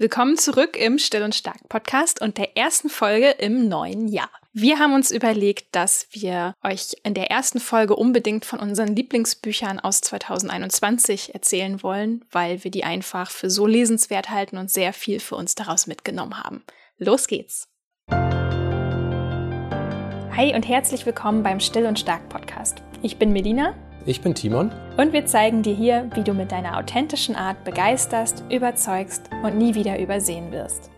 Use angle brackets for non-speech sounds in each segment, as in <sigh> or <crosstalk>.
Willkommen zurück im Still und Stark Podcast und der ersten Folge im neuen Jahr. Wir haben uns überlegt, dass wir euch in der ersten Folge unbedingt von unseren Lieblingsbüchern aus 2021 erzählen wollen, weil wir die einfach für so lesenswert halten und sehr viel für uns daraus mitgenommen haben. Los geht's! Hi und herzlich willkommen beim Still und Stark Podcast. Ich bin Melina ich bin Timon. Und wir zeigen dir hier, wie du mit deiner authentischen Art begeisterst, überzeugst und nie wieder übersehen wirst.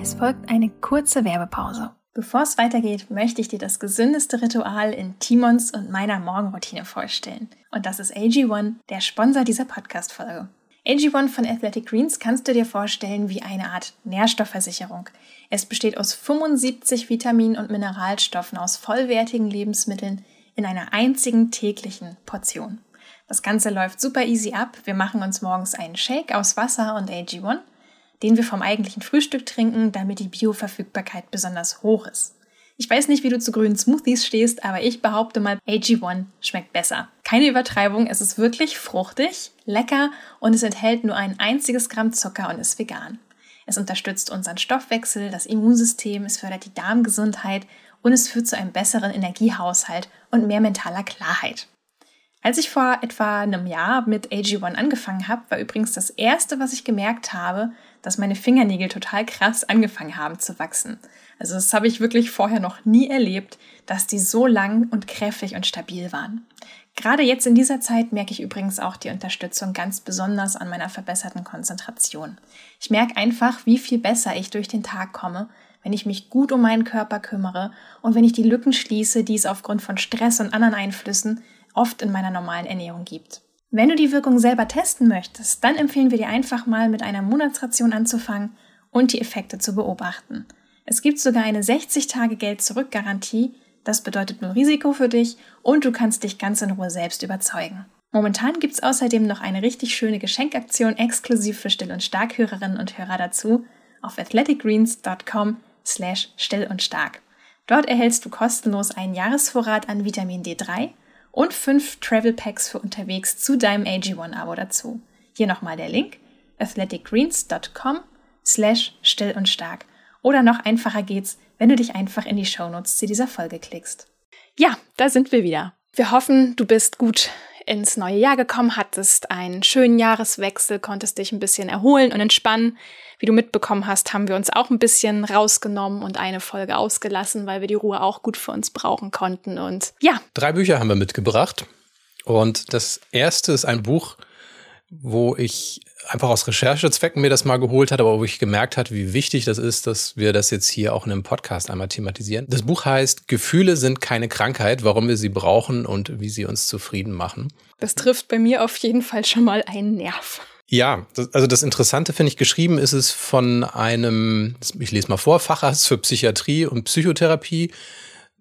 Es folgt eine kurze Werbepause. Bevor es weitergeht, möchte ich dir das gesündeste Ritual in Timons und meiner Morgenroutine vorstellen. Und das ist AG1, der Sponsor dieser Podcast-Folge. AG1 von Athletic Greens kannst du dir vorstellen wie eine Art Nährstoffversicherung. Es besteht aus 75 Vitaminen und Mineralstoffen aus vollwertigen Lebensmitteln in einer einzigen täglichen Portion. Das Ganze läuft super easy ab. Wir machen uns morgens einen Shake aus Wasser und AG1 den wir vom eigentlichen Frühstück trinken, damit die Bioverfügbarkeit besonders hoch ist. Ich weiß nicht, wie du zu grünen Smoothies stehst, aber ich behaupte mal, AG1 schmeckt besser. Keine Übertreibung, es ist wirklich fruchtig, lecker und es enthält nur ein einziges Gramm Zucker und ist vegan. Es unterstützt unseren Stoffwechsel, das Immunsystem, es fördert die Darmgesundheit und es führt zu einem besseren Energiehaushalt und mehr mentaler Klarheit. Als ich vor etwa einem Jahr mit AG1 angefangen habe, war übrigens das erste, was ich gemerkt habe, dass meine Fingernägel total krass angefangen haben zu wachsen. Also das habe ich wirklich vorher noch nie erlebt, dass die so lang und kräftig und stabil waren. Gerade jetzt in dieser Zeit merke ich übrigens auch die Unterstützung ganz besonders an meiner verbesserten Konzentration. Ich merke einfach, wie viel besser ich durch den Tag komme, wenn ich mich gut um meinen Körper kümmere und wenn ich die Lücken schließe, die es aufgrund von Stress und anderen Einflüssen oft in meiner normalen Ernährung gibt. Wenn du die Wirkung selber testen möchtest, dann empfehlen wir dir einfach mal mit einer Monatsration anzufangen und die Effekte zu beobachten. Es gibt sogar eine 60-Tage-Geld-Zurück-Garantie, das bedeutet nur Risiko für dich und du kannst dich ganz in Ruhe selbst überzeugen. Momentan gibt es außerdem noch eine richtig schöne Geschenkaktion exklusiv für Still- und Stark-Hörerinnen und Hörer dazu auf athleticgreens.com slash still und stark. Dort erhältst du kostenlos einen Jahresvorrat an Vitamin D3 und fünf Travel Packs für unterwegs zu deinem AG1-Abo dazu. Hier nochmal der Link athleticgreens.com slash still und stark. Oder noch einfacher geht's, wenn du dich einfach in die Shownotes zu dieser Folge klickst. Ja, da sind wir wieder. Wir hoffen, du bist gut ins neue Jahr gekommen, hattest einen schönen Jahreswechsel, konntest dich ein bisschen erholen und entspannen. Wie du mitbekommen hast, haben wir uns auch ein bisschen rausgenommen und eine Folge ausgelassen, weil wir die Ruhe auch gut für uns brauchen konnten. Und ja. Drei Bücher haben wir mitgebracht. Und das erste ist ein Buch, wo ich einfach aus Recherchezwecken mir das mal geholt hat, aber wo ich gemerkt hat, wie wichtig das ist, dass wir das jetzt hier auch in einem Podcast einmal thematisieren. Das Buch heißt Gefühle sind keine Krankheit, warum wir sie brauchen und wie sie uns zufrieden machen. Das trifft bei mir auf jeden Fall schon mal einen Nerv. Ja, das, also das Interessante finde ich geschrieben ist es von einem, ich lese mal vor, Facharzt für Psychiatrie und Psychotherapie,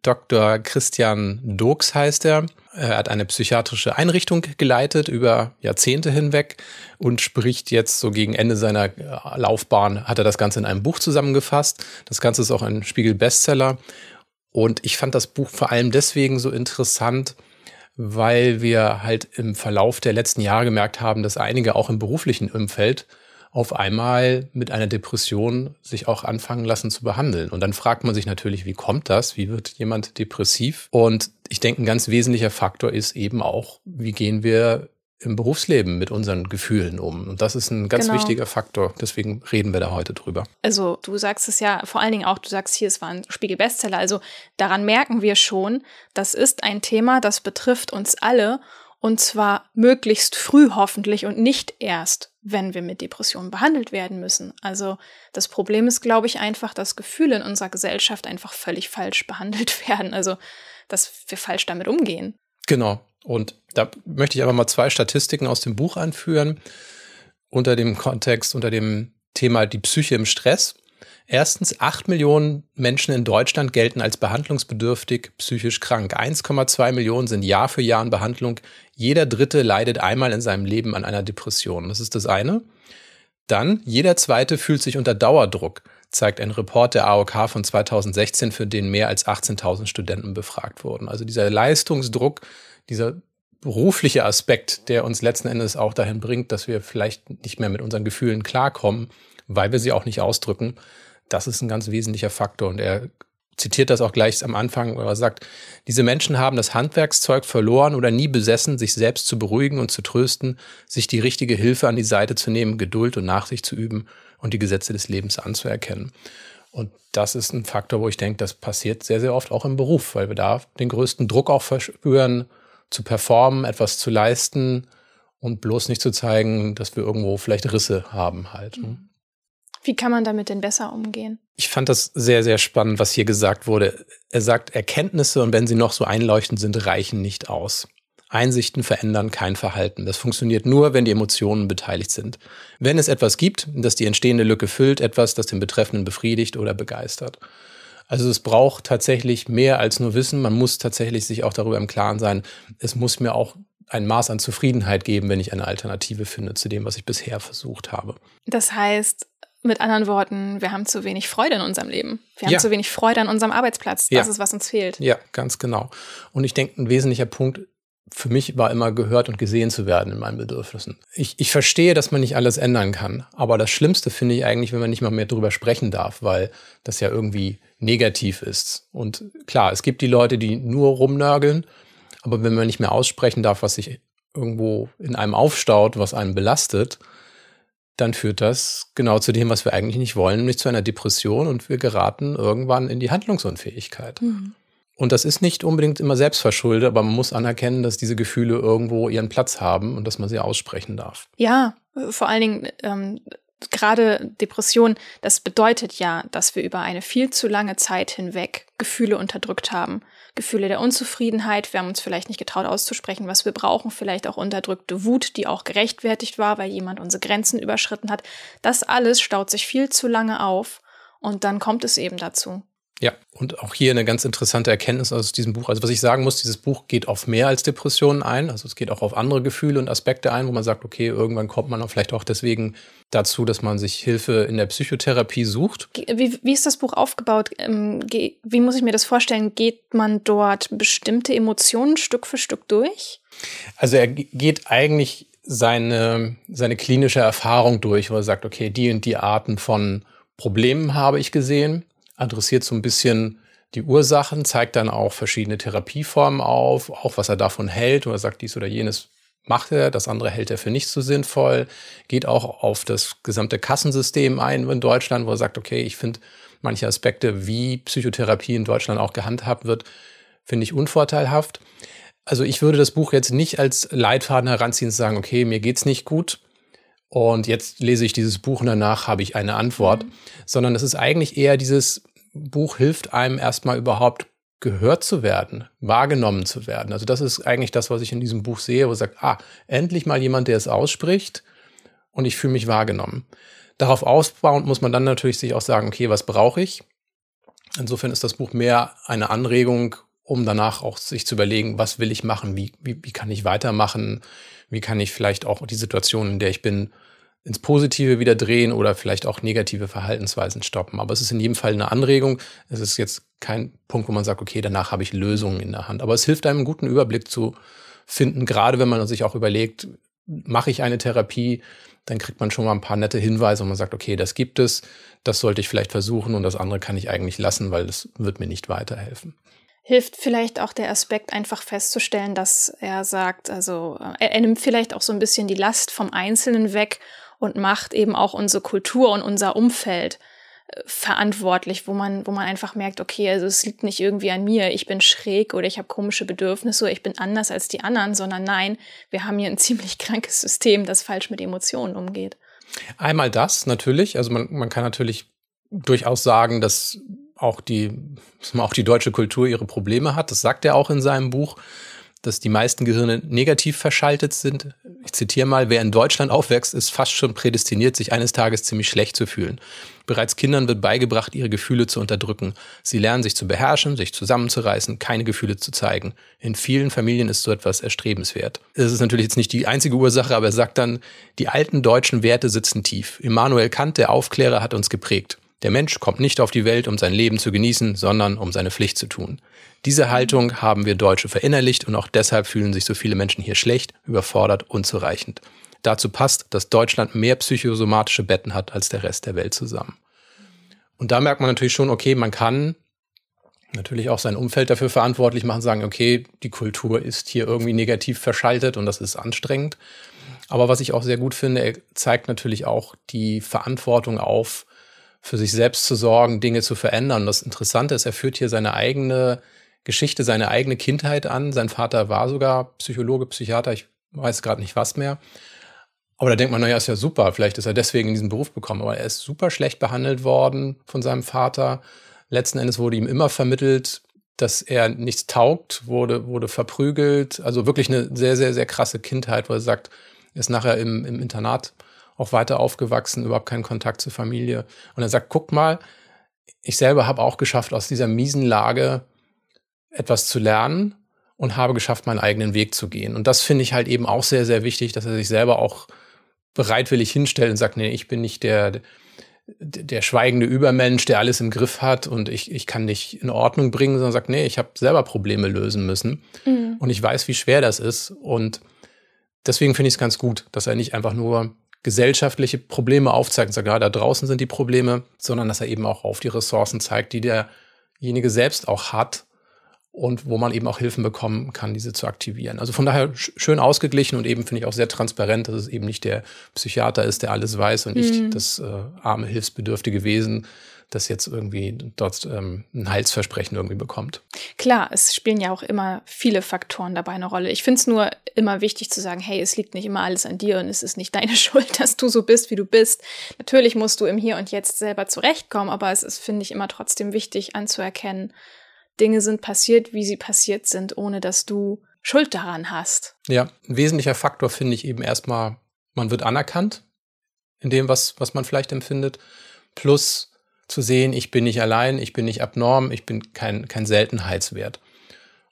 Dr. Christian Dogs heißt er. Er hat eine psychiatrische Einrichtung geleitet über Jahrzehnte hinweg und spricht jetzt so gegen Ende seiner äh, Laufbahn, hat er das Ganze in einem Buch zusammengefasst. Das Ganze ist auch ein Spiegel-Bestseller. Und ich fand das Buch vor allem deswegen so interessant, weil wir halt im Verlauf der letzten Jahre gemerkt haben, dass einige auch im beruflichen Umfeld auf einmal mit einer Depression sich auch anfangen lassen zu behandeln. Und dann fragt man sich natürlich, wie kommt das? Wie wird jemand depressiv? Und ich denke, ein ganz wesentlicher Faktor ist eben auch, wie gehen wir im Berufsleben mit unseren Gefühlen um. Und das ist ein ganz genau. wichtiger Faktor. Deswegen reden wir da heute drüber. Also du sagst es ja vor allen Dingen auch, du sagst hier, es war ein Spiegel-Bestseller. Also daran merken wir schon, das ist ein Thema, das betrifft uns alle. Und zwar möglichst früh hoffentlich und nicht erst, wenn wir mit Depressionen behandelt werden müssen. Also das Problem ist, glaube ich, einfach, dass Gefühle in unserer Gesellschaft einfach völlig falsch behandelt <laughs> werden. Also dass wir falsch damit umgehen. Genau. Und da möchte ich aber mal zwei Statistiken aus dem Buch anführen, unter dem Kontext, unter dem Thema die Psyche im Stress. Erstens, acht Millionen Menschen in Deutschland gelten als behandlungsbedürftig psychisch krank. 1,2 Millionen sind Jahr für Jahr in Behandlung. Jeder Dritte leidet einmal in seinem Leben an einer Depression. Das ist das eine. Dann, jeder zweite fühlt sich unter Dauerdruck, zeigt ein Report der AOK von 2016, für den mehr als 18.000 Studenten befragt wurden. Also dieser Leistungsdruck, dieser berufliche Aspekt, der uns letzten Endes auch dahin bringt, dass wir vielleicht nicht mehr mit unseren Gefühlen klarkommen, weil wir sie auch nicht ausdrücken, das ist ein ganz wesentlicher Faktor. Und er zitiert das auch gleich am Anfang, wo er sagt, diese Menschen haben das Handwerkszeug verloren oder nie besessen, sich selbst zu beruhigen und zu trösten, sich die richtige Hilfe an die Seite zu nehmen, Geduld und Nachsicht zu üben und die Gesetze des Lebens anzuerkennen. Und das ist ein Faktor, wo ich denke, das passiert sehr, sehr oft auch im Beruf, weil wir da den größten Druck auch verspüren, zu performen, etwas zu leisten und bloß nicht zu zeigen, dass wir irgendwo vielleicht Risse haben halt. Ne? Wie kann man damit denn besser umgehen? Ich fand das sehr, sehr spannend, was hier gesagt wurde. Er sagt, Erkenntnisse und wenn sie noch so einleuchtend sind, reichen nicht aus. Einsichten verändern kein Verhalten. Das funktioniert nur, wenn die Emotionen beteiligt sind. Wenn es etwas gibt, das die entstehende Lücke füllt, etwas, das den Betreffenden befriedigt oder begeistert. Also es braucht tatsächlich mehr als nur Wissen. Man muss tatsächlich sich auch darüber im Klaren sein. Es muss mir auch ein Maß an Zufriedenheit geben, wenn ich eine Alternative finde zu dem, was ich bisher versucht habe. Das heißt, mit anderen Worten, wir haben zu wenig Freude in unserem Leben. Wir haben ja. zu wenig Freude an unserem Arbeitsplatz. Das ja. ist, was uns fehlt. Ja, ganz genau. Und ich denke, ein wesentlicher Punkt für mich war immer gehört und gesehen zu werden in meinen Bedürfnissen. Ich, ich verstehe, dass man nicht alles ändern kann. Aber das Schlimmste finde ich eigentlich, wenn man nicht mal mehr drüber sprechen darf, weil das ja irgendwie negativ ist. Und klar, es gibt die Leute, die nur rumnörgeln. Aber wenn man nicht mehr aussprechen darf, was sich irgendwo in einem aufstaut, was einen belastet, dann führt das genau zu dem, was wir eigentlich nicht wollen, nämlich zu einer Depression und wir geraten irgendwann in die Handlungsunfähigkeit. Mhm. Und das ist nicht unbedingt immer selbstverschuldet, aber man muss anerkennen, dass diese Gefühle irgendwo ihren Platz haben und dass man sie aussprechen darf. Ja, vor allen Dingen ähm, gerade Depression, das bedeutet ja, dass wir über eine viel zu lange Zeit hinweg Gefühle unterdrückt haben. Gefühle der Unzufriedenheit, wir haben uns vielleicht nicht getraut auszusprechen, was wir brauchen, vielleicht auch unterdrückte Wut, die auch gerechtfertigt war, weil jemand unsere Grenzen überschritten hat. Das alles staut sich viel zu lange auf und dann kommt es eben dazu. Ja, und auch hier eine ganz interessante Erkenntnis aus diesem Buch. Also was ich sagen muss, dieses Buch geht auf mehr als Depressionen ein. Also es geht auch auf andere Gefühle und Aspekte ein, wo man sagt, okay, irgendwann kommt man auch vielleicht auch deswegen dazu, dass man sich Hilfe in der Psychotherapie sucht. Wie, wie ist das Buch aufgebaut? Ähm, wie muss ich mir das vorstellen? Geht man dort bestimmte Emotionen Stück für Stück durch? Also er geht eigentlich seine, seine klinische Erfahrung durch, wo er sagt, okay, die und die Arten von Problemen habe ich gesehen adressiert so ein bisschen die Ursachen, zeigt dann auch verschiedene Therapieformen auf, auch was er davon hält oder sagt, dies oder jenes macht er, das andere hält er für nicht so sinnvoll, geht auch auf das gesamte Kassensystem ein in Deutschland, wo er sagt, okay, ich finde manche Aspekte, wie Psychotherapie in Deutschland auch gehandhabt wird, finde ich unvorteilhaft. Also ich würde das Buch jetzt nicht als Leitfaden heranziehen und sagen, okay, mir geht's nicht gut und jetzt lese ich dieses Buch und danach habe ich eine Antwort, mhm. sondern es ist eigentlich eher dieses, Buch hilft einem erstmal überhaupt gehört zu werden, wahrgenommen zu werden. Also das ist eigentlich das, was ich in diesem Buch sehe, wo sagt, ah, endlich mal jemand, der es ausspricht und ich fühle mich wahrgenommen. Darauf ausbauend muss man dann natürlich sich auch sagen, okay, was brauche ich? Insofern ist das Buch mehr eine Anregung, um danach auch sich zu überlegen, was will ich machen, wie, wie, wie kann ich weitermachen, wie kann ich vielleicht auch die Situation, in der ich bin, ins Positive wieder drehen oder vielleicht auch negative Verhaltensweisen stoppen. Aber es ist in jedem Fall eine Anregung. Es ist jetzt kein Punkt, wo man sagt, okay, danach habe ich Lösungen in der Hand. Aber es hilft einem, einen guten Überblick zu finden, gerade wenn man sich auch überlegt, mache ich eine Therapie, dann kriegt man schon mal ein paar nette Hinweise und man sagt, okay, das gibt es, das sollte ich vielleicht versuchen und das andere kann ich eigentlich lassen, weil das wird mir nicht weiterhelfen hilft vielleicht auch der Aspekt, einfach festzustellen, dass er sagt, also er, er, nimmt vielleicht auch so ein bisschen die Last vom Einzelnen weg und macht eben auch unsere Kultur und unser Umfeld äh, verantwortlich, wo man, wo man einfach merkt, okay, also es liegt nicht irgendwie an mir, ich bin schräg oder ich habe komische Bedürfnisse oder ich bin anders als die anderen, sondern nein, wir haben hier ein <laughs> ziemlich krankes System, das falsch mit Emotionen umgeht. Einmal das natürlich, also man, man kann natürlich durchaus sagen, dass auch die, <laughs> auch die deutsche Kultur ihre Probleme hat. Das sagt er auch in seinem Buch. Dass die meisten Gehirne negativ verschaltet sind. Ich zitiere mal, wer in Deutschland aufwächst, ist fast schon prädestiniert, sich eines Tages ziemlich schlecht zu fühlen. Bereits Kindern wird beigebracht, ihre Gefühle zu unterdrücken. Sie lernen sich zu beherrschen, sich zusammenzureißen, keine Gefühle zu zeigen. In vielen Familien ist so etwas erstrebenswert. Das ist natürlich jetzt nicht die einzige Ursache, aber er sagt dann, die alten deutschen Werte sitzen tief. Immanuel Kant, der Aufklärer, hat uns geprägt. Der Mensch kommt nicht auf die Welt, um sein Leben zu genießen, sondern um seine Pflicht zu tun. Diese Haltung haben wir Deutsche verinnerlicht und auch deshalb fühlen sich so viele Menschen hier schlecht, überfordert, unzureichend. Dazu passt, dass Deutschland mehr psychosomatische Betten hat als der Rest der Welt zusammen. Und da merkt man natürlich schon, okay, man kann natürlich auch sein Umfeld dafür verantwortlich machen, sagen, okay, die Kultur ist hier irgendwie negativ verschaltet und das ist anstrengend. Aber was ich auch sehr gut finde, er zeigt natürlich auch die Verantwortung auf, für sich selbst zu sorgen, Dinge zu verändern. Und das Interessante ist, er führt hier seine eigene Geschichte, seine eigene Kindheit an. Sein Vater war sogar Psychologe, Psychiater, ich weiß gerade nicht was mehr. Aber da denkt man, naja, ist ja super, vielleicht ist er deswegen in diesen Beruf bekommen. Aber er ist super schlecht behandelt worden von seinem Vater. Letzten Endes wurde ihm immer vermittelt, dass er nichts taugt, wurde, wurde verprügelt. Also wirklich eine sehr, sehr, sehr krasse Kindheit, wo er sagt, er ist nachher im, im Internat auch weiter aufgewachsen, überhaupt keinen Kontakt zur Familie. Und er sagt, guck mal, ich selber habe auch geschafft, aus dieser miesen Lage etwas zu lernen und habe geschafft, meinen eigenen Weg zu gehen. Und das finde ich halt eben auch sehr, sehr wichtig, dass er sich selber auch bereitwillig hinstellt und sagt, nee, ich bin nicht der, der schweigende Übermensch, der alles im Griff hat und ich, ich kann dich in Ordnung bringen, sondern sagt, nee, ich habe selber Probleme lösen müssen mhm. und ich weiß, wie schwer das ist. Und deswegen finde ich es ganz gut, dass er nicht einfach nur gesellschaftliche Probleme aufzeigt und sagt, ja, da draußen sind die Probleme, sondern dass er eben auch auf die Ressourcen zeigt, die derjenige selbst auch hat und wo man eben auch Hilfen bekommen kann, diese zu aktivieren. Also von daher schön ausgeglichen und eben finde ich auch sehr transparent, dass es eben nicht der Psychiater ist, der alles weiß und nicht mhm. das äh, arme, hilfsbedürftige Wesen, das jetzt irgendwie dort ähm, ein Heilsversprechen irgendwie bekommt. Klar, es spielen ja auch immer viele Faktoren dabei eine Rolle. Ich finde es nur immer wichtig zu sagen, hey, es liegt nicht immer alles an dir und es ist nicht deine <laughs> Schuld, dass du so bist, wie du bist. Natürlich musst du im Hier und Jetzt selber zurechtkommen, aber es ist, finde ich, immer trotzdem wichtig anzuerkennen, Dinge sind passiert, wie sie passiert sind, ohne dass du Schuld daran hast. Ja, ein wesentlicher Faktor finde ich eben erstmal, man wird anerkannt in dem, was, was man vielleicht empfindet. Plus zu sehen, ich bin nicht allein, ich bin nicht abnorm, ich bin kein, kein Seltenheitswert.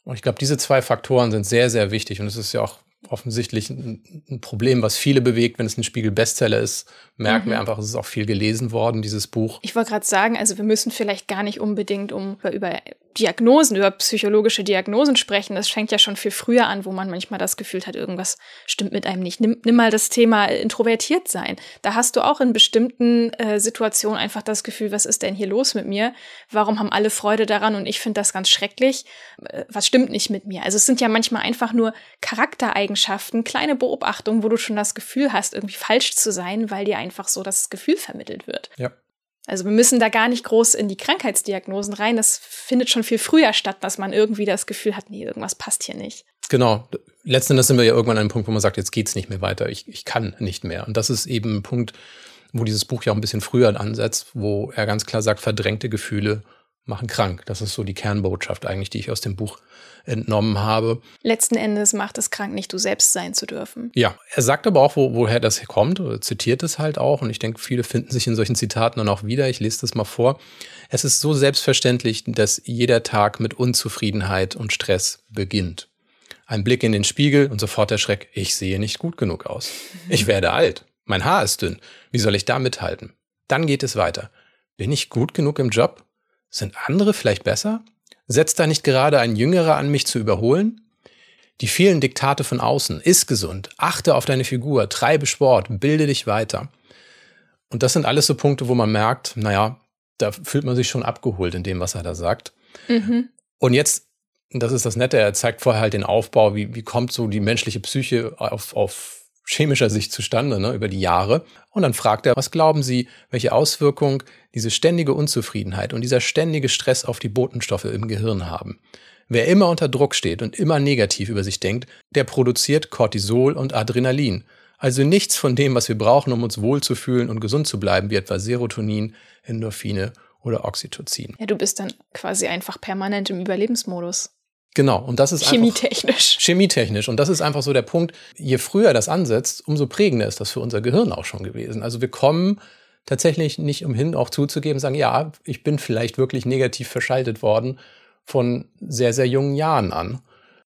Und ich glaube, diese zwei Faktoren sind sehr, sehr wichtig. Und es ist ja auch offensichtlich ein, ein, Problem, was viele bewegt, wenn es ein Spiegel-Bestseller ist. Merken mhm. wir einfach, es ist auch viel gelesen worden, dieses Buch. Ich wollte gerade sagen, also wir müssen vielleicht gar nicht unbedingt um über Diagnosen, über psychologische Diagnosen sprechen. Das fängt ja schon viel früher an, wo man manchmal das Gefühl hat, irgendwas stimmt mit einem nicht. Nimm, nimm mal das Thema introvertiert sein. Da hast du auch in bestimmten äh, Situationen einfach das Gefühl, was ist denn hier los mit mir? Warum haben alle Freude daran und ich finde das ganz schrecklich? Äh, was stimmt nicht mit mir? Also es sind ja manchmal einfach nur Charaktereigenschaften, kleine Beobachtungen, wo du schon das Gefühl hast, irgendwie falsch zu sein, weil dir einfach so das Gefühl vermittelt wird. Ja. Also wir müssen da gar nicht groß in die Krankheitsdiagnosen rein. Das findet schon viel früher statt, dass man irgendwie das Gefühl hat, nee, irgendwas passt hier nicht. Genau. Letzten Endes sind wir ja irgendwann an einem Punkt, wo man sagt, jetzt geht's nicht mehr weiter. Ich, ich kann nicht mehr. Und das ist eben ein Punkt, wo dieses Buch ja auch ein bisschen früher ansetzt, wo er ganz klar sagt, verdrängte Gefühle machen krank. Das ist so die Kernbotschaft eigentlich, die ich aus dem Buch entnommen habe. Letzten Endes macht es krank, nicht du selbst sein zu dürfen. Ja, er sagt aber auch, wo, woher das kommt, oder zitiert es halt auch. Und ich denke, viele finden sich in solchen Zitaten dann auch wieder. Ich lese das mal vor. Es ist so selbstverständlich, dass jeder Tag mit Unzufriedenheit und Stress beginnt. Ein Blick in den Spiegel und sofort der Schreck, ich sehe nicht gut genug aus. Ich <laughs> werde alt. Mein Haar ist dünn. Wie soll ich da mithalten? Dann geht es weiter. Bin ich gut genug im Job? Sind andere vielleicht besser? Setzt da nicht gerade ein Jüngerer an, mich zu überholen? Die vielen Diktate von außen, iss gesund, achte auf deine Figur, treibe Sport, bilde dich weiter. Und das sind alles so Punkte, wo man merkt, naja, da fühlt man sich schon abgeholt in dem, was er da sagt. Mhm. Und jetzt, das ist das Nette, er zeigt vorher halt den Aufbau, wie, wie kommt so die menschliche Psyche auf, auf chemischer Sicht zustande, ne, über die Jahre. Und dann fragt er, was glauben Sie, welche Auswirkung diese ständige Unzufriedenheit und dieser ständige Stress auf die Botenstoffe im Gehirn haben? Wer immer unter Druck steht und immer negativ über sich denkt, der produziert Cortisol und Adrenalin. Also nichts von dem, was wir brauchen, um uns wohlzufühlen und gesund zu bleiben, wie etwa Serotonin, Endorphine oder Oxytocin. Ja, du bist dann quasi einfach permanent im Überlebensmodus. Genau, und das ist chemietechnisch. Einfach, chemietechnisch. Und das ist einfach so der Punkt, je früher das ansetzt, umso prägender ist das für unser Gehirn auch schon gewesen. Also wir kommen tatsächlich nicht umhin, auch zuzugeben, sagen, ja, ich bin vielleicht wirklich negativ verschaltet worden von sehr, sehr jungen Jahren an.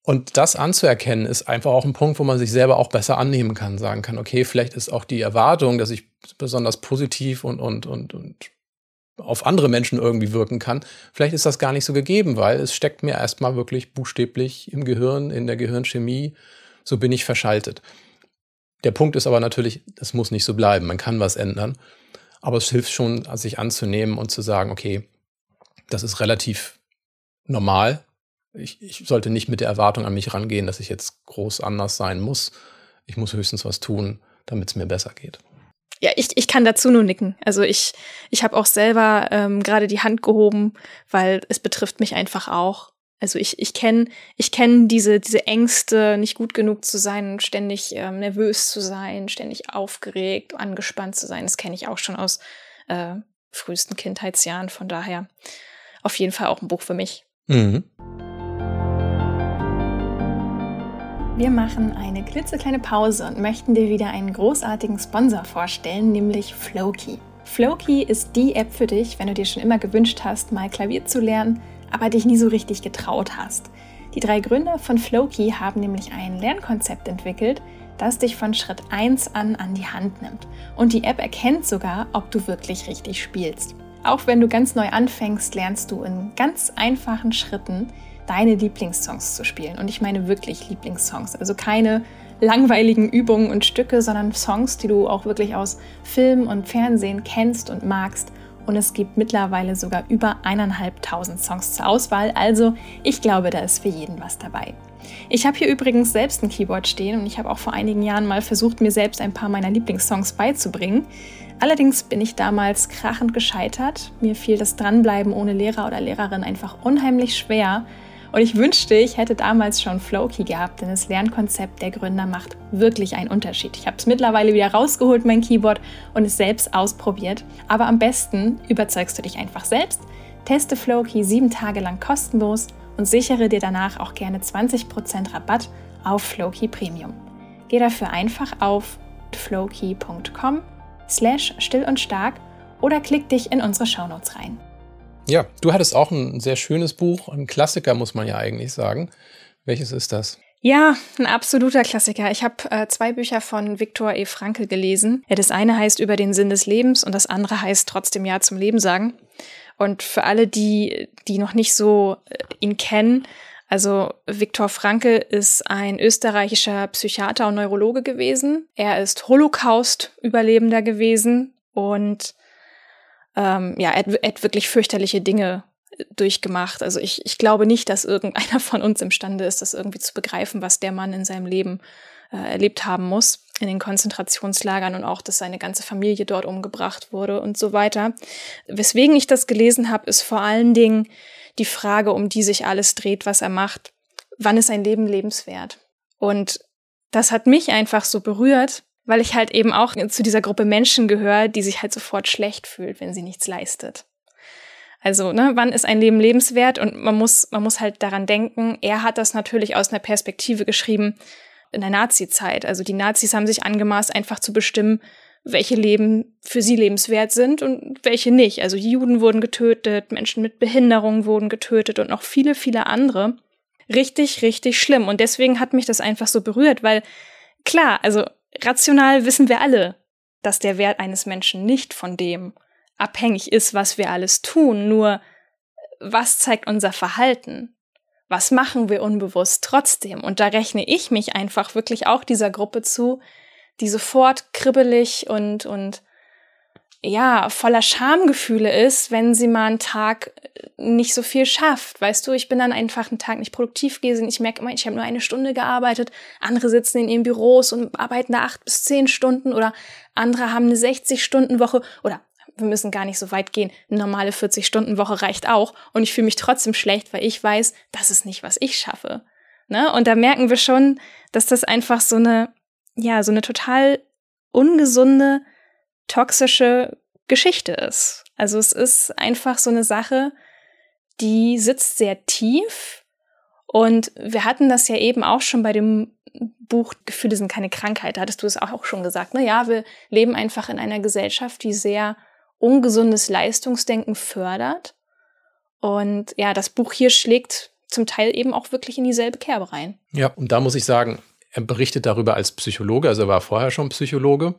Und das anzuerkennen, ist einfach auch ein Punkt, wo man sich selber auch besser annehmen kann, sagen kann, okay, vielleicht ist auch die Erwartung, dass ich besonders positiv und, und, und, und auf andere Menschen irgendwie wirken kann, vielleicht ist das gar nicht so gegeben, weil es steckt mir erstmal wirklich buchstäblich im Gehirn, in der Gehirnchemie, so bin ich verschaltet. Der Punkt ist aber natürlich, es muss nicht so bleiben, man kann was ändern, aber es hilft schon, sich anzunehmen und zu sagen, okay, das ist relativ normal, ich, ich sollte nicht mit der Erwartung an mich rangehen, dass ich jetzt groß anders sein muss. Ich muss höchstens was tun, damit es mir besser geht. Ja, ich, ich kann dazu nur nicken. Also ich, ich habe auch selber ähm, gerade die Hand gehoben, weil es betrifft mich einfach auch. Also ich, ich kenne ich kenn diese, diese Ängste, nicht gut genug zu sein, ständig ähm, nervös zu sein, ständig aufgeregt, angespannt zu sein. Das kenne ich auch schon aus äh, frühesten Kindheitsjahren. Von daher auf jeden Fall auch ein Buch für mich. Mhm. Wir machen eine klitzekleine Pause und möchten dir wieder einen großartigen Sponsor vorstellen, nämlich Flowkey. Flowkey ist die App für dich, wenn du dir schon immer gewünscht hast, mal Klavier zu lernen, aber dich nie so richtig getraut hast. Die drei Gründer von Flowkey haben nämlich ein Lernkonzept entwickelt, das dich von Schritt 1 an an die Hand nimmt. Und die App erkennt sogar, ob du wirklich richtig spielst. Auch wenn du ganz neu anfängst, lernst du in ganz einfachen Schritten, deine Lieblingssongs zu spielen. Und ich meine wirklich Lieblingssongs. Also keine langweiligen Übungen und Stücke, sondern Songs, die du auch wirklich aus Film und Fernsehen kennst und magst. Und es gibt mittlerweile sogar über eineinhalbtausend Songs zur Auswahl. Also ich glaube, da ist für jeden was dabei. Ich habe hier übrigens selbst ein Keyboard stehen und ich habe auch vor einigen Jahren mal versucht, mir selbst ein paar meiner Lieblingssongs beizubringen. Allerdings bin ich damals krachend gescheitert. Mir fiel das Dranbleiben ohne Lehrer oder Lehrerin einfach unheimlich schwer und ich wünschte, ich hätte damals schon Flowkey gehabt, denn das Lernkonzept der Gründer macht wirklich einen Unterschied. Ich habe es mittlerweile wieder rausgeholt, mein Keyboard, und es selbst ausprobiert. Aber am besten überzeugst du dich einfach selbst. Teste Flowkey sieben Tage lang kostenlos und sichere dir danach auch gerne 20% Rabatt auf Flowkey Premium. Geh dafür einfach auf flowkey.com slash still und stark oder klick dich in unsere Shownotes rein. Ja, du hattest auch ein sehr schönes Buch, ein Klassiker, muss man ja eigentlich sagen. Welches ist das? Ja, ein absoluter Klassiker. Ich habe äh, zwei Bücher von Viktor E. Frankl gelesen. Ja, das eine heißt Über den Sinn des Lebens und das andere heißt Trotzdem Ja zum Leben sagen. Und für alle, die, die noch nicht so äh, ihn kennen, also Viktor Frankl ist ein österreichischer Psychiater und Neurologe gewesen. Er ist Holocaust-Überlebender gewesen und ähm, ja, er hat, wirklich fürchterliche Dinge äh, durchgemacht. Also ich, ich glaube nicht, dass irgendeiner von uns imstande ist, das irgendwie zu begreifen, was der Mann in seinem Leben äh, erlebt haben muss in den Konzentrationslagern und auch, dass seine ganze Familie dort umgebracht wurde und so weiter. Weswegen ich das gelesen habe, ist vor allen Dingen die Frage, um die sich alles dreht, was er macht. Wann ist ein Leben lebenswert? Und das hat mich einfach so berührt, weil ich halt eben auch zu dieser Gruppe Menschen gehöre, die sich halt sofort schlecht fühlt, wenn sie nichts leistet. Also, ne, wann ist ein Leben lebenswert? Und man muss, man muss halt daran denken, er hat das natürlich aus einer Perspektive geschrieben in der Nazi-Zeit. Also die Nazis haben sich angemaßt, einfach zu bestimmen, welche Leben für sie lebenswert sind und welche nicht. Also Juden wurden getötet, Menschen mit Behinderung wurden getötet und noch viele, viele andere. Richtig, richtig schlimm. Und deswegen hat mich das einfach so berührt, weil klar, also rational wissen wir alle, dass der Wert eines Menschen nicht von dem abhängig ist, was wir alles tun, nur was zeigt unser Verhalten? Was machen wir unbewusst trotzdem? Und da rechne ich mich einfach wirklich auch dieser Gruppe zu, die sofort kribbelig und, und ja, voller Schamgefühle ist, wenn sie mal einen Tag äh, nicht so viel schafft. Weißt du, ich bin dann einfach einen Tag nicht produktiv gewesen. Ich merke immer, ich habe nur eine Stunde gearbeitet. Andere sitzen in ihren Büros und arbeiten da acht bis zehn Stunden oder andere haben eine 60-Stunden-Woche oder wir müssen gar nicht so weit gehen. Eine normale 40-Stunden-Woche reicht auch. Und ich fühle mich trotzdem schlecht, weil ich weiß, das ist nicht, was ich schaffe. Ne? Und da merken wir schon, dass das einfach so eine, ja, so eine total ungesunde toxische Geschichte ist. Also es ist einfach so eine Sache, die sitzt sehr tief Und wir hatten das ja eben auch schon bei dem Buch Gefühle sind keine Krankheit. Da hattest du es auch schon gesagt. Ne? Ja, wir leben einfach in einer Gesellschaft, die sehr ungesundes Leistungsdenken fördert. Und ja, das Buch hier schlägt zum Teil eben auch wirklich in dieselbe Kerbe rein. Ja, und da muss ich sagen, er berichtet darüber als Psychologe, also er war vorher schon Psychologe.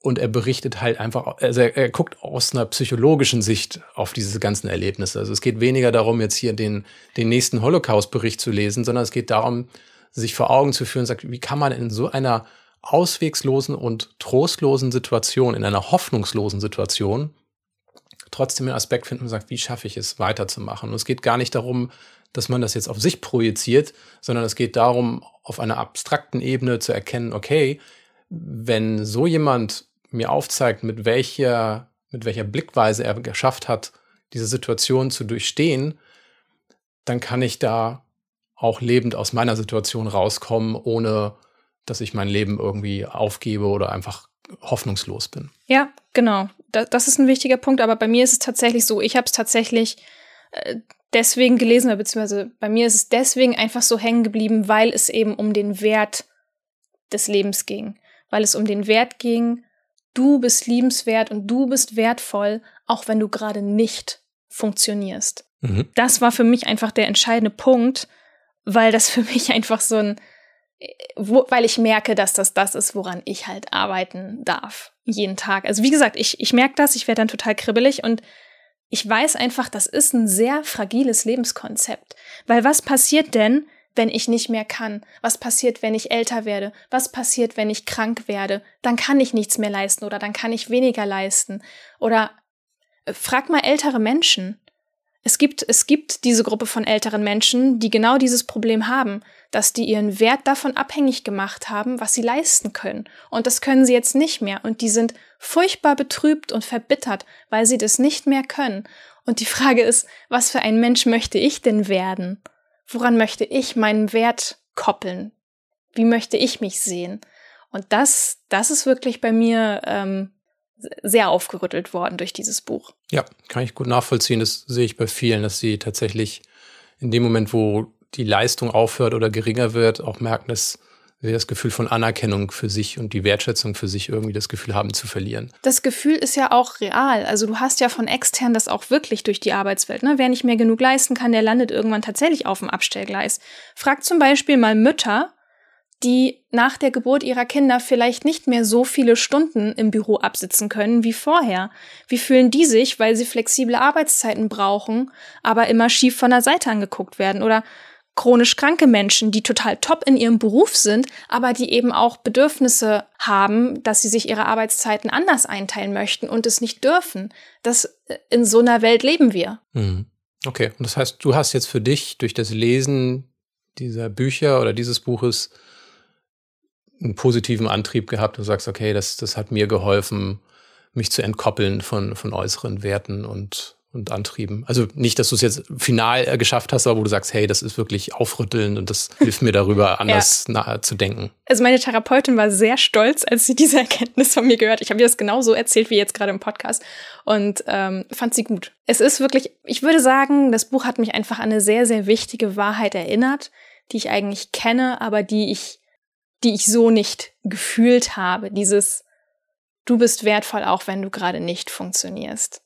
Und er berichtet halt einfach, also er, er, guckt aus einer psychologischen Sicht auf diese ganzen Erlebnisse. Also es geht weniger darum, jetzt hier den, den nächsten Holocaust-Bericht zu lesen, sondern es geht darum, sich vor Augen zu führen, sagt, wie kann man in so einer auswegslosen und trostlosen Situation, in einer hoffnungslosen Situation, trotzdem einen Aspekt finden und sagt, wie schaffe ich es weiterzumachen? Und es geht gar nicht darum, dass man das jetzt auf sich projiziert, sondern es geht darum, auf einer abstrakten Ebene zu erkennen, okay, wenn so jemand mir aufzeigt, mit welcher, mit welcher Blickweise er geschafft hat, diese Situation zu durchstehen, dann kann ich da auch lebend aus meiner Situation rauskommen, ohne dass ich mein Leben irgendwie aufgebe oder einfach hoffnungslos bin. Ja, genau. Das ist ein wichtiger Punkt, aber bei mir ist es tatsächlich so, ich habe es tatsächlich äh, deswegen gelesen, beziehungsweise bei mir ist es deswegen einfach so hängen geblieben, weil es eben um den Wert des Lebens ging. Weil es um den Wert ging, du bist liebenswert und du bist wertvoll, auch wenn du gerade nicht funktionierst. Mhm. Das war für mich einfach der entscheidende Punkt, weil das <laughs> für mich einfach so ein, wo, weil ich merke, dass das das ist, woran ich halt arbeiten darf. Jeden Tag. Also wie gesagt, ich, ich merke das, ich werde dann total kribbelig und ich weiß einfach, das ist ein sehr fragiles Lebenskonzept. Weil was passiert denn, wenn ich nicht mehr kann? Was passiert, wenn ich älter werde? Was passiert, wenn ich krank werde? Dann kann ich nichts mehr leisten oder dann kann ich weniger leisten. Oder äh, frag mal ältere Menschen. Es gibt, es gibt diese Gruppe von älteren Menschen, die genau dieses Problem haben, dass die ihren Wert davon abhängig gemacht haben, was sie leisten können. Und das können sie jetzt nicht mehr. Und die sind furchtbar betrübt und verbittert, weil sie das nicht mehr können. Und die Frage ist, was für ein Mensch möchte ich denn werden? Woran möchte ich meinen Wert koppeln? Wie möchte ich mich sehen? Und das, das ist wirklich bei mir ähm, sehr aufgerüttelt worden durch dieses Buch. Ja, kann ich gut nachvollziehen. Das sehe ich bei vielen, dass sie tatsächlich in dem Moment, wo die Leistung aufhört oder geringer wird, auch merken, dass das Gefühl von Anerkennung für sich und die Wertschätzung für sich irgendwie das Gefühl haben zu verlieren. Das Gefühl ist ja auch real. Also du hast ja von extern das auch wirklich durch die Arbeitswelt. Ne? Wer nicht mehr genug leisten kann, der landet irgendwann tatsächlich auf dem Abstellgleis. Frag zum Beispiel mal Mütter, die nach der Geburt ihrer Kinder vielleicht nicht mehr so viele Stunden im Büro absitzen können wie vorher. Wie fühlen die sich, weil sie flexible Arbeitszeiten brauchen, aber immer schief von der Seite angeguckt werden? Oder chronisch kranke Menschen, die total top in ihrem Beruf sind, aber die eben auch Bedürfnisse haben, dass sie sich ihre Arbeitszeiten anders einteilen möchten und es nicht dürfen. Das äh, in so einer Welt leben wir. Mhm. Okay, und das heißt, du hast jetzt für dich durch das Lesen dieser Bücher oder dieses Buches einen positiven Antrieb gehabt. Du sagst, okay, das, das hat mir geholfen, mich zu entkoppeln von, von äußeren Werten und, und Antrieben. Also nicht, dass du es jetzt final äh, geschafft hast, aber wo du sagst, hey, das ist wirklich aufrüttelnd und das hilft mir darüber, <laughs> anders ja. zu denken. Also meine Therapeutin war sehr stolz, als sie <laughs> diese Erkenntnis von mir gehört. Ich habe ihr das genauso erzählt wie jetzt gerade im Podcast und ähm, fand sie gut. Es ist wirklich, ich würde sagen, das Buch hat mich einfach an eine sehr, sehr wichtige Wahrheit erinnert, die ich eigentlich kenne, aber die ich die ich so nicht gefühlt habe. Dieses, du bist wertvoll, auch wenn du gerade nicht funktionierst.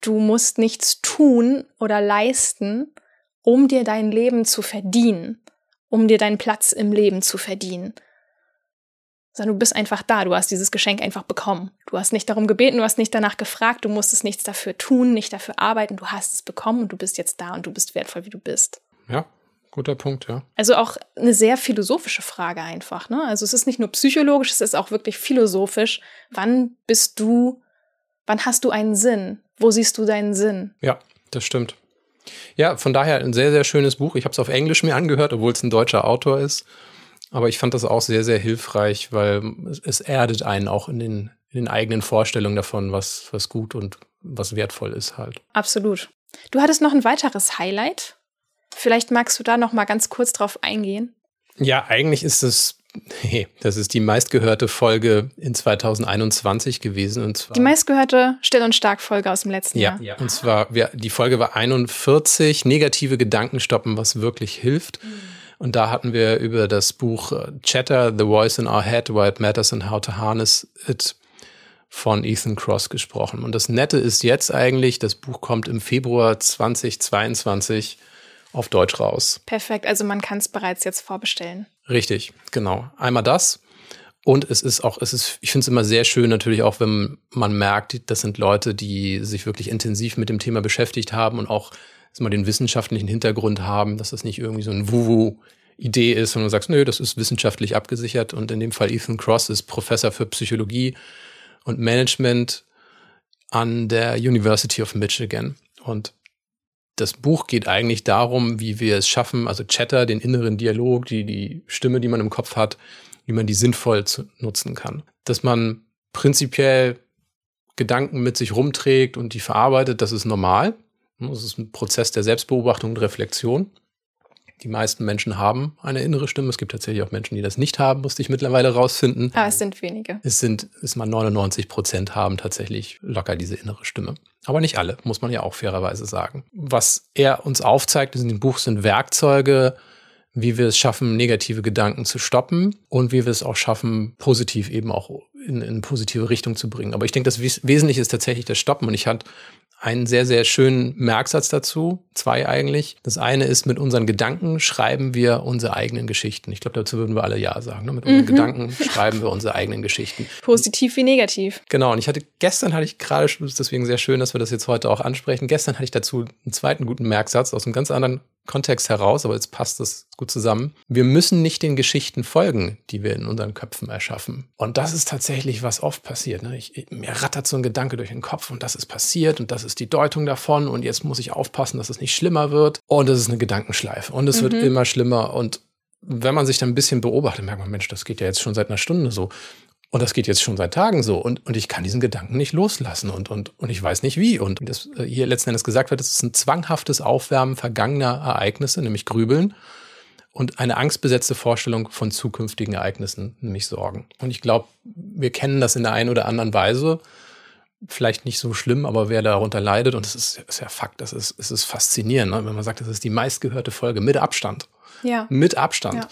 Du musst nichts tun oder leisten, um dir dein Leben zu verdienen, um dir deinen Platz im Leben zu verdienen. Sondern du bist einfach da, du hast dieses Geschenk einfach bekommen. Du hast nicht darum gebeten, du hast nicht danach gefragt, du musstest nichts dafür tun, nicht dafür arbeiten, du hast es bekommen und du bist jetzt da und du bist wertvoll, wie du bist. Ja, Guter Punkt, ja. Also auch eine sehr philosophische Frage einfach. Ne? Also es ist nicht nur psychologisch, es ist auch wirklich philosophisch. Wann bist du, wann hast du einen Sinn? Wo siehst du deinen Sinn? Ja, das stimmt. Ja, von daher ein sehr, sehr schönes Buch. Ich habe es auf Englisch mir angehört, obwohl es ein deutscher Autor ist. Aber ich fand das auch sehr, sehr hilfreich, weil es erdet einen auch in den, in den eigenen Vorstellungen davon, was, was gut und was wertvoll ist halt. Absolut. Du hattest noch ein weiteres Highlight Vielleicht magst du da noch mal ganz kurz drauf eingehen. Ja, eigentlich ist es Nee, das ist die meistgehörte Folge in 2021 gewesen. Und zwar die meistgehörte Still und Stark Folge aus dem letzten ja, Jahr. Ja, und zwar, wir, die Folge war 41, negative Gedanken stoppen, was wirklich hilft. Mhm. Und da hatten wir über das Buch äh, Chatter, The Voice in Our Head, Why It Matters and How to Harness It von Ethan Cross gesprochen. Und das Nette ist jetzt eigentlich, das Buch kommt im Februar 2022 auf Deutsch raus. Perfekt, also man kann es bereits jetzt vorbestellen. Richtig, genau. Einmal das. Und es ist auch, es ist, ich finde es immer sehr schön, natürlich auch, wenn man merkt, das sind Leute, die sich wirklich intensiv mit dem Thema beschäftigt haben und auch mal den wissenschaftlichen Hintergrund haben, dass das nicht irgendwie so ein Wuhu-Idee ist, sondern du sagst, nö, das ist wissenschaftlich abgesichert. Und in dem Fall Ethan Cross ist Professor für Psychologie und Management an der University of Michigan. Und das Buch geht eigentlich darum, wie wir es schaffen, also Chatter, den inneren Dialog, die, die Stimme, die man im Kopf hat, wie man die sinnvoll zu, nutzen kann. Dass man prinzipiell Gedanken mit sich rumträgt und die verarbeitet, das ist normal. Das ist ein Prozess der Selbstbeobachtung und Reflexion. Die meisten Menschen haben eine innere Stimme. Es gibt tatsächlich auch Menschen, die das nicht haben, musste ich mittlerweile rausfinden. Aber es sind wenige. Es sind, ist mal 99 Prozent haben tatsächlich locker diese innere Stimme. Aber nicht alle, muss man ja auch fairerweise sagen. Was er uns aufzeigt in dem Buch sind Werkzeuge, wie wir es schaffen, negative Gedanken zu stoppen und wie wir es auch schaffen, positiv eben auch in, in positive Richtung zu bringen. Aber ich denke, das Wesentliche ist tatsächlich das Stoppen. Und ich hatte einen sehr, sehr schönen Merksatz dazu. Zwei eigentlich. Das eine ist, mit unseren Gedanken schreiben wir unsere eigenen Geschichten. Ich glaube, dazu würden wir alle Ja sagen. Ne? Mit unseren mhm. Gedanken schreiben wir unsere eigenen Geschichten. Positiv wie negativ. Genau. Und ich hatte, gestern hatte ich gerade, deswegen sehr schön, dass wir das jetzt heute auch ansprechen. Gestern hatte ich dazu einen zweiten guten Merksatz aus einem ganz anderen Kontext heraus, aber jetzt passt das gut zusammen. Wir müssen nicht den Geschichten folgen, die wir in unseren Köpfen erschaffen. Und das ist tatsächlich, was oft passiert. Ne? Ich, mir rattert so ein Gedanke durch den Kopf und das ist passiert und das ist die Deutung davon und jetzt muss ich aufpassen, dass es nicht schlimmer wird. Und es ist eine Gedankenschleife und es mhm. wird immer schlimmer und wenn man sich dann ein bisschen beobachtet, merkt man, Mensch, das geht ja jetzt schon seit einer Stunde so. Und das geht jetzt schon seit Tagen so. Und, und ich kann diesen Gedanken nicht loslassen und, und, und ich weiß nicht wie. Und das äh, hier letzten Endes gesagt wird, es ist ein zwanghaftes Aufwärmen vergangener Ereignisse, nämlich Grübeln. Und eine angstbesetzte Vorstellung von zukünftigen Ereignissen, nämlich Sorgen. Und ich glaube, wir kennen das in der einen oder anderen Weise. Vielleicht nicht so schlimm, aber wer darunter leidet, und es ist, ist ja Fakt, das ist, es ist faszinierend, ne? wenn man sagt, das ist die meistgehörte Folge mit Abstand. Ja. Mit Abstand. Ja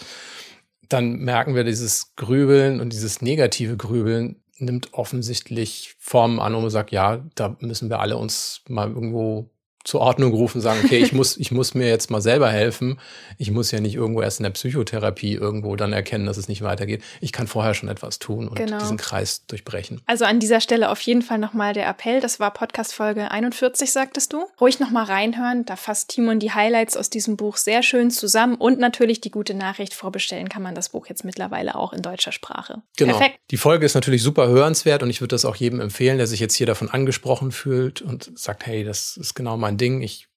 dann merken wir, dieses Grübeln und dieses negative Grübeln nimmt offensichtlich Formen an, wo man sagt, ja, da müssen wir alle uns mal irgendwo zur Ordnung rufen, sagen, okay, ich muss, ich muss mir jetzt mal selber helfen. Ich muss ja nicht irgendwo erst in der Psychotherapie irgendwo dann erkennen, dass es nicht weitergeht. Ich kann vorher schon etwas tun und genau. diesen Kreis durchbrechen. Also an dieser Stelle auf jeden Fall nochmal der Appell. Das war Podcast Folge 41, sagtest du. Ruhig nochmal reinhören. Da fasst Timon die Highlights aus diesem Buch sehr schön zusammen und natürlich die gute Nachricht vorbestellen kann man das Buch jetzt mittlerweile auch in deutscher Sprache. Genau. Perfekt. Die Folge ist natürlich super hörenswert und ich würde das auch jedem empfehlen, der sich jetzt hier davon angesprochen fühlt und sagt, hey, das ist genau mein Ding. Ich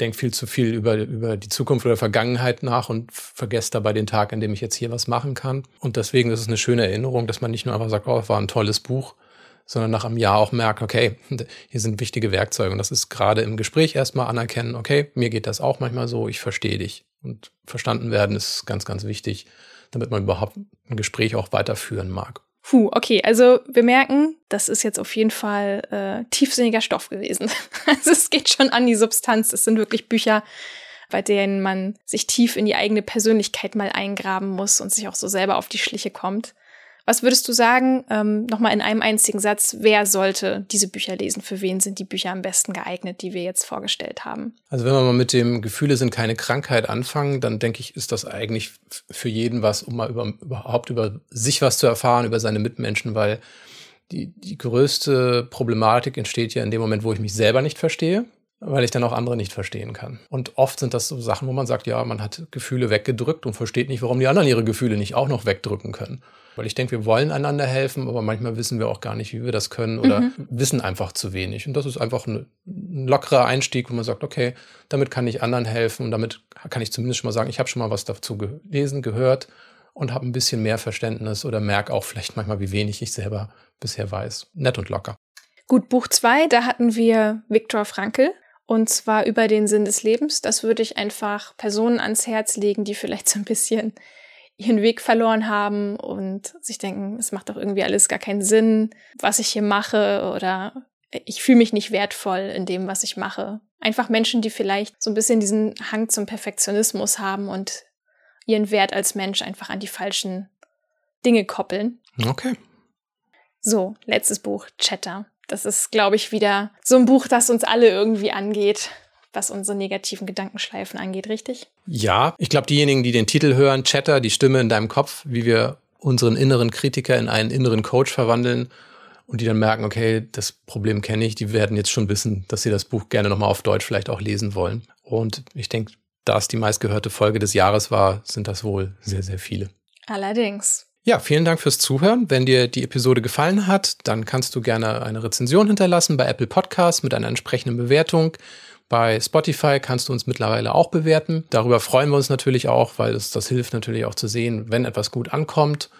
denke viel zu viel über, über die Zukunft oder Vergangenheit nach und vergesse dabei den Tag, an dem ich jetzt hier was machen kann. Und deswegen ist es eine schöne Erinnerung, dass man nicht nur einfach sagt, oh, war ein tolles Buch, sondern nach einem Jahr auch merkt, okay, hier sind wichtige Werkzeuge. Und das ist gerade im Gespräch erstmal anerkennen, okay, mir geht das auch manchmal so, ich verstehe dich. Und verstanden werden ist ganz, ganz wichtig, damit man überhaupt ein Gespräch auch weiterführen mag. Puh, okay, also wir merken, das ist jetzt auf jeden Fall äh, tiefsinniger Stoff gewesen. <laughs> also es geht schon an die Substanz. Es sind wirklich Bücher, bei denen man sich tief in die eigene Persönlichkeit mal eingraben muss und sich auch so selber auf die Schliche kommt. Was würdest du sagen, ähm, nochmal in einem einzigen Satz, wer sollte diese Bücher lesen? Für wen sind die Bücher am besten geeignet, die wir jetzt vorgestellt haben? Also wenn wir mal mit dem Gefühle sind keine Krankheit anfangen, dann denke ich, ist das eigentlich für jeden was, um mal über, überhaupt über sich was zu erfahren, über seine Mitmenschen, weil die, die größte Problematik entsteht ja in dem Moment, wo ich mich selber nicht verstehe weil ich dann auch andere nicht verstehen kann. Und oft sind das so Sachen, wo man sagt, ja, man hat Gefühle weggedrückt und versteht nicht, warum die anderen ihre Gefühle nicht auch noch wegdrücken können. Weil ich denke, wir wollen einander helfen, aber manchmal wissen wir auch gar nicht, wie wir das können oder mhm. wissen einfach zu wenig. Und das ist einfach ein, ein lockerer Einstieg, wo man sagt, okay, damit kann ich anderen helfen und damit kann ich zumindest schon mal sagen, ich habe schon mal was dazu gelesen, gehört und habe ein bisschen mehr Verständnis oder merke auch vielleicht manchmal, wie wenig ich selber bisher weiß. Nett und locker. Gut, Buch zwei, da hatten wir Viktor Frankl und zwar über den Sinn des Lebens. Das würde ich einfach Personen ans Herz legen, die vielleicht so ein bisschen ihren Weg verloren haben und sich denken, es macht doch irgendwie alles gar keinen Sinn, was ich hier mache oder ich fühle mich nicht wertvoll in dem, was ich mache. Einfach Menschen, die vielleicht so ein bisschen diesen Hang zum Perfektionismus haben und ihren Wert als Mensch einfach an die falschen Dinge koppeln. Okay. So, letztes Buch, Chatter. Das ist, glaube ich, wieder so ein Buch, das uns alle irgendwie angeht was unsere negativen Gedankenschleifen angeht, richtig? Ja, ich glaube, diejenigen, die den Titel hören, Chatter, die Stimme in deinem Kopf, wie wir unseren inneren Kritiker in einen inneren Coach verwandeln und die dann merken, okay, das Problem kenne ich, die werden jetzt schon wissen, dass sie das Buch gerne nochmal auf Deutsch vielleicht auch lesen wollen. Und ich denke, da es die meistgehörte Folge des Jahres war, sind das wohl sehr, sehr viele. Allerdings. Ja, vielen Dank fürs Zuhören. Wenn dir die Episode gefallen hat, dann kannst du gerne eine Rezension hinterlassen bei Apple Podcasts mit einer entsprechenden Bewertung. Bei Spotify kannst du uns mittlerweile auch bewerten. Darüber freuen wir uns natürlich auch, weil es, das hilft natürlich auch zu sehen, wenn etwas gut ankommt.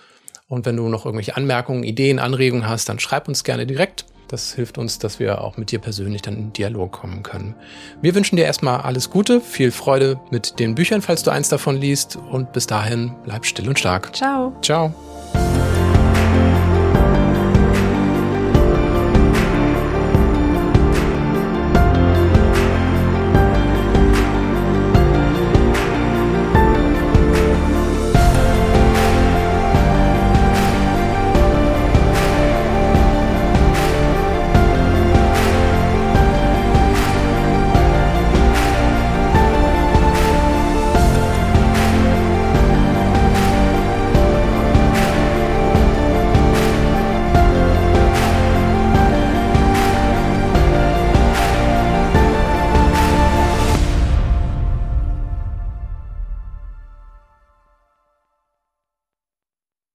Und wenn du noch irgendwelche Anmerkungen, Ideen, Anregungen hast, dann schreib uns gerne direkt. Das hilft uns, dass wir auch mit dir persönlich dann in Dialog kommen können. Wir wünschen dir erstmal alles Gute, viel Freude mit den Büchern, falls du eins davon liest. Und bis dahin, bleib still und stark. Ciao. Ciao.